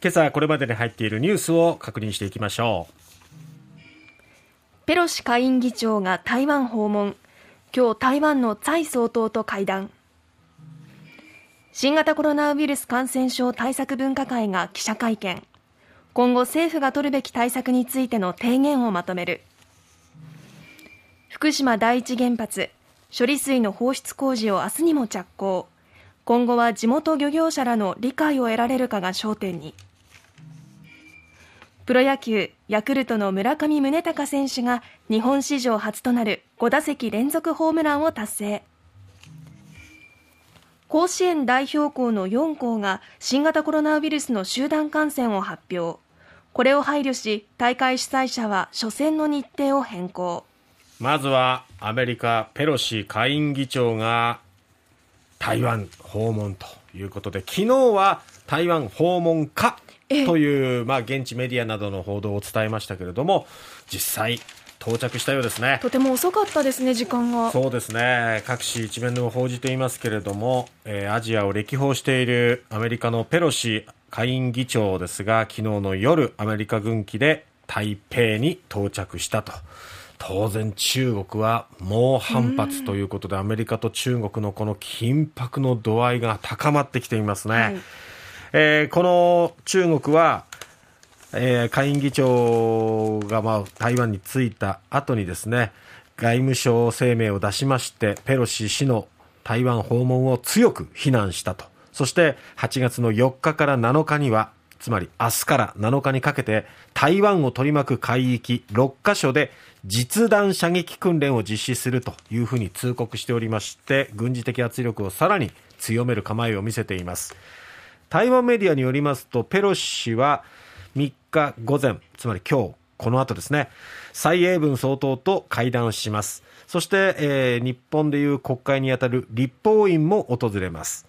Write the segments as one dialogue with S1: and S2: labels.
S1: 今朝これまでに入っているニュースを確認していきましょう。
S2: ペロシ下院議長が台湾訪問。今日台湾の蔡総統と会談。新型コロナウイルス感染症対策分科会が記者会見。今後政府が取るべき対策についての提言をまとめる。福島第一原発処理水の放出工事を明日にも着工。今後は地元漁業者らの理解を得られるかが焦点に。プロ野球ヤクルトの村上宗隆選手が日本史上初となる5打席連続ホームランを達成。甲子園代表校の4校が新型コロナウイルスの集団感染を発表。これを配慮し大会主催者は初戦の日程を変更。
S1: まずはアメリカペロシ下院議長が台湾訪問ということで昨日は台湾訪問かという、まあ、現地メディアなどの報道を伝えましたけれども実際到着したようですね。
S2: とても遅かったですね時間が。
S1: そうですね。各紙一面でも報じていますけれども、えー、アジアを歴訪しているアメリカのペロシ下院議長ですが昨日の夜アメリカ軍機で台北に到着したと。当然中国は猛反発ということで、アメリカと中国のこの緊迫の度合いが高まってきていますね。はい、えー、この中国は、えー、下院議長が、まあ、台湾に着いた後にですね、外務省声明を出しまして、ペロシ氏の台湾訪問を強く非難したと。そして8月の4日から7日にはつまり明日から7日にかけて台湾を取り巻く海域6カ所で実弾射撃訓練を実施するというふうに通告しておりまして軍事的圧力をさらに強める構えを見せています台湾メディアによりますとペロシ氏は3日午前つまり今日この後ですね蔡英文総統と会談します。そして、えー、日本でいう国会にあたる立法院も訪れます。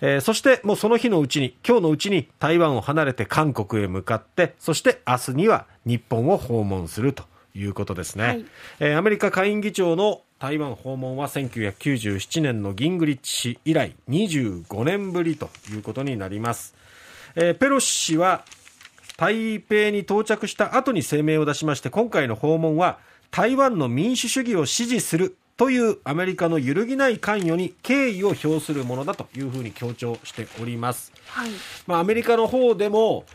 S1: えー、そしてもうその日のうちに、今日のうちに台湾を離れて韓国へ向かって、そして明日には日本を訪問するということですね。はい、えー、アメリカ下院議長の台湾訪問は1997年のギングリッチ氏以来25年ぶりということになります。えー、ペロシ氏は台北に到着した後に声明を出しまして、今回の訪問は台湾の民主主義を支持するというアメリカの揺るぎない関与に敬意を表するものだというふうに強調しております。はい、まあ、アメリカの方でも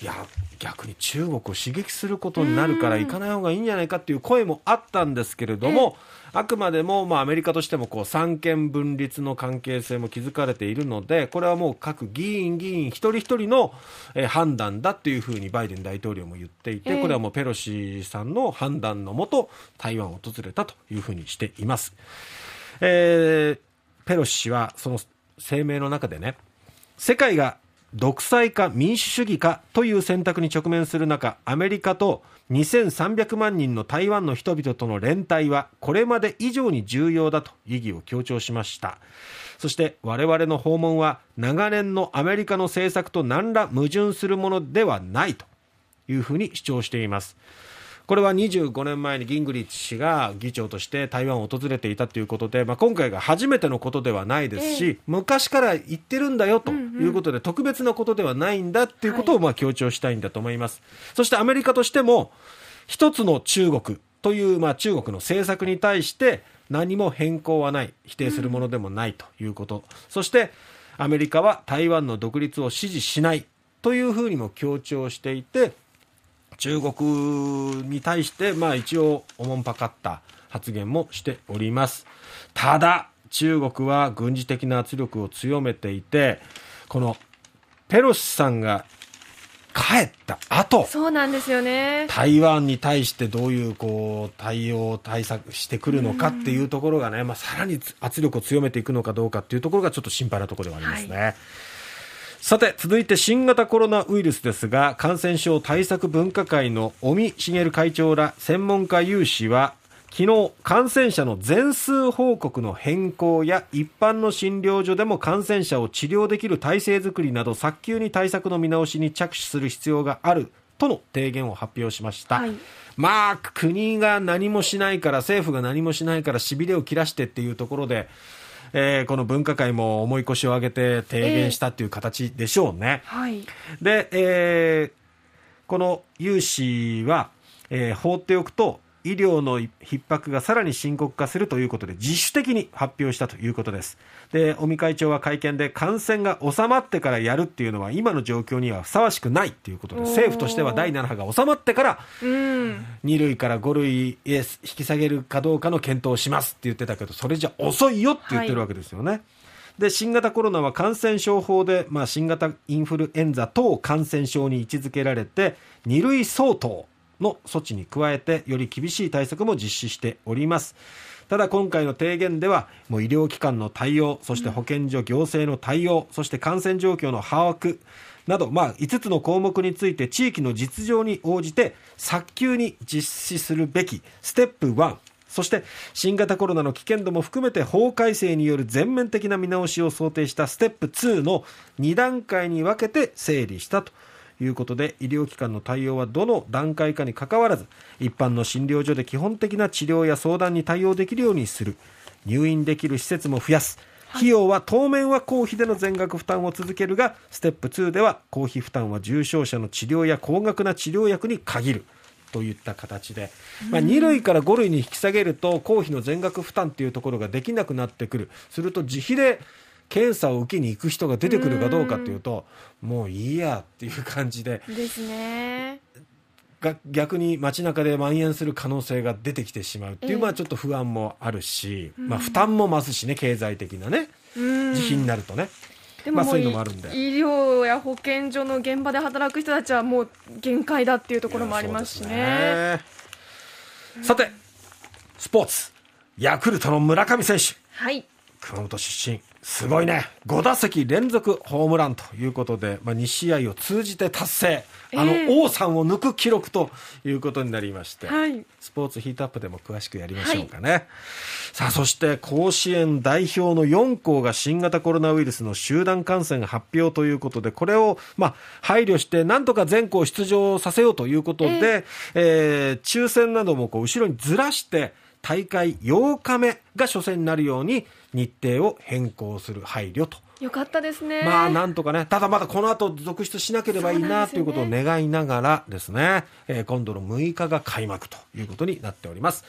S1: いや逆に中国を刺激することになるから行かない方がいいんじゃないかっていう声もあったんですけれども、あくまでも、まあ、アメリカとしてもこう三権分立の関係性も築かれているのでこれはもう各議員議員一人一人の、え判断だというふうにバイデン大統領も言っていて、これはもうペロシさんの判断のもと台湾を訪れたというふうにしています。えー、ペロシ氏はその声明の中でね世界が独裁か民主主義かという選択に直面する中アメリカと2300万人の台湾の人々との連帯はこれまで以上に重要だと意義を強調しました。そして我々の訪問は長年のアメリカの政策と何ら矛盾するものではないというふうに主張しています。これは25年前にギングリッチ氏が議長として台湾を訪れていたということで、まあ、今回が初めてのことではないですし、えー、昔から言ってるんだよということで、うんうん、特別なことではないんだということをまあ強調したいんだと思います。はい、そしてアメリカとしても一つの中国というまあ中国の政策に対して何も変更はない否定するものでもないということ、うん、そしてアメリカは台湾の独立を支持しないというふうにも強調していて中国に対して、まあ一応、おもんぱかった発言もしております。ただ、中国は軍事的な圧力を強めていて、このペロシさんが帰った後
S2: そうなんですよね
S1: 台湾に対してどういうこう対応対策してくるのかっていうところがね、まあ、さらに圧力を強めていくのかどうかっていうところがちょっと心配なところではありますね。はいさて、続いて新型コロナウイルスですが、感染症対策分科会の尾身茂会長ら専門家有志は、昨日、感染者の全数報告の変更や一般の診療所でも感染者を治療できる体制づくりなど早急に対策の見直しに着手する必要があるとの提言を発表しました。はい、まあ、国が何もしないから、政府が何もしないから、しびれを切らしてっていうところで、えーこの分科会も重い腰を上げて提言したっていう形でしょうね。
S2: はい。
S1: で、えーこの有志は、えー放っておくと医療の逼迫がさらに深刻化するということで自主的に発表したということですで尾身会長は会見で感染が収まってからやるっていうのは今の状況にはふさわしくないっていうことで政府としては第7波が収まってから
S2: うん。
S1: 2類から5類へ引き下げるかどうかの検討をしますって言ってたけどそれじゃ遅いよって言ってるわけですよね。で新型コロナは感染症法で、まあ、新型インフルエンザ等感染症に位置づけられて2類相当の措置に加えてより厳しい対策も実施しております。ただ今回の提言ではもう医療機関の対応そして保健所、行政の対応そして感染状況の把握など、まあ、5つの項目について地域の実情に応じて早急に実施するべきステップ1そして新型コロナの危険度も含めて法改正による全面的な見直しを想定したステップ2の2段階に分けて整理したと。いうことで医療機関の対応はどの段階かにかかわらず一般の診療所で基本的な治療や相談に対応できるようにする。入院できる施設も増やす。費用は当面は公費での全額負担を続けるがステップ2では公費負担は重症者の治療や高額な治療薬に限る。といった形で、まあ、2類から5類に引き下げると公費の全額負担っていうところができなくなってくる。すると自費で検査を受けに行く人が出てくるかどうかっていうともういいやっていう感じで。
S2: ですね。
S1: が逆に街中で蔓延する可能性が出てきてしまうっていう、
S2: ええ。
S1: まあちょっと不安もあるし、まあ負担も増すしね経済的なね。
S2: うん。
S1: 自費になるとね、
S2: でも
S1: そういうのもあるんで。
S2: 医療や保健所の現場で働く人たちはもう限界だっていうところもありますしね。
S1: そうですね。さてスポーツ。ヤクルトの村上選手。
S2: はい。
S1: 熊本出身すごいね。5打席連続ホームランということで、まあ、2試合を通じて達成。あの、
S2: ええ
S1: 王さんを抜く記録ということになりまして、
S2: はい。
S1: スポーツヒートアップでも詳しくやりましょうかね、さあそして甲子園代表の4校が新型コロナウイルスの集団感染発表ということでこれを、まあ、配慮してなんとか全校出場させようということで、えー抽選などもこう後ろにずらして大会8日目が初戦になるように日程を変更する配慮と
S2: よかったですね。
S1: まあなんとかね、ただまだこの後続出しなければいいなということを願いながらですね、えー今度の6日が開幕ということになっております。